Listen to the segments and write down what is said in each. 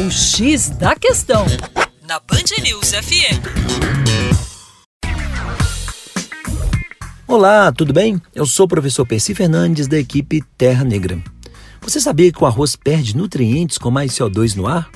O X da Questão, na Band News FM. Olá, tudo bem? Eu sou o professor Percy Fernandes, da equipe Terra Negra. Você sabia que o arroz perde nutrientes com mais CO2 no ar?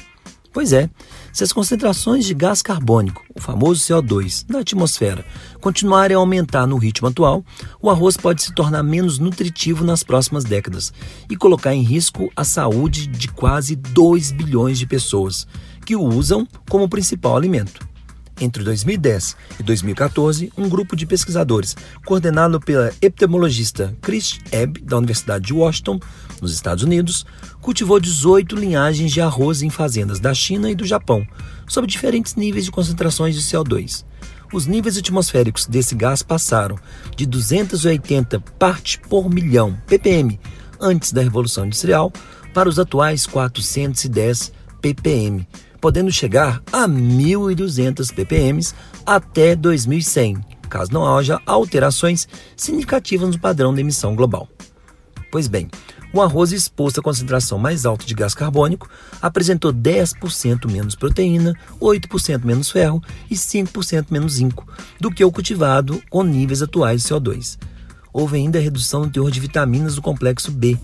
Pois é, se as concentrações de gás carbônico, o famoso CO2, na atmosfera continuarem a aumentar no ritmo atual, o arroz pode se tornar menos nutritivo nas próximas décadas e colocar em risco a saúde de quase 2 bilhões de pessoas que o usam como principal alimento. Entre 2010 e 2014, um grupo de pesquisadores, coordenado pela epidemiologista Chris Ebb, da Universidade de Washington, nos Estados Unidos, cultivou 18 linhagens de arroz em fazendas da China e do Japão, sob diferentes níveis de concentrações de CO2. Os níveis atmosféricos desse gás passaram de 280 partes por milhão, ppm, antes da Revolução Industrial, para os atuais 410 ppm, podendo chegar a 1.200 ppm até 2100, caso não haja alterações significativas no padrão de emissão global. Pois bem, o arroz exposto à concentração mais alta de gás carbônico apresentou 10% menos proteína, 8% menos ferro e 5% menos zinco do que o cultivado com níveis atuais de CO2. Houve ainda redução no teor de vitaminas do complexo B,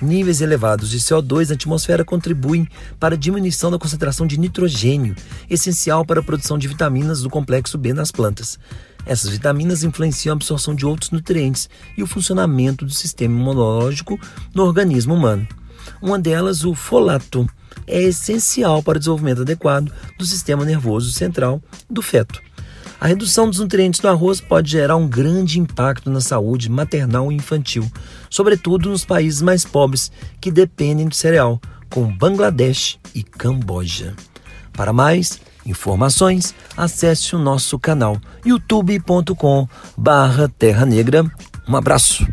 Níveis elevados de CO2 na atmosfera contribuem para a diminuição da concentração de nitrogênio, essencial para a produção de vitaminas do complexo B nas plantas. Essas vitaminas influenciam a absorção de outros nutrientes e o funcionamento do sistema imunológico no organismo humano. Uma delas, o folato, é essencial para o desenvolvimento adequado do sistema nervoso central do feto. A redução dos nutrientes do arroz pode gerar um grande impacto na saúde maternal e infantil, sobretudo nos países mais pobres que dependem do cereal, como Bangladesh e Camboja. Para mais informações, acesse o nosso canal youtube.com/terra negra. Um abraço.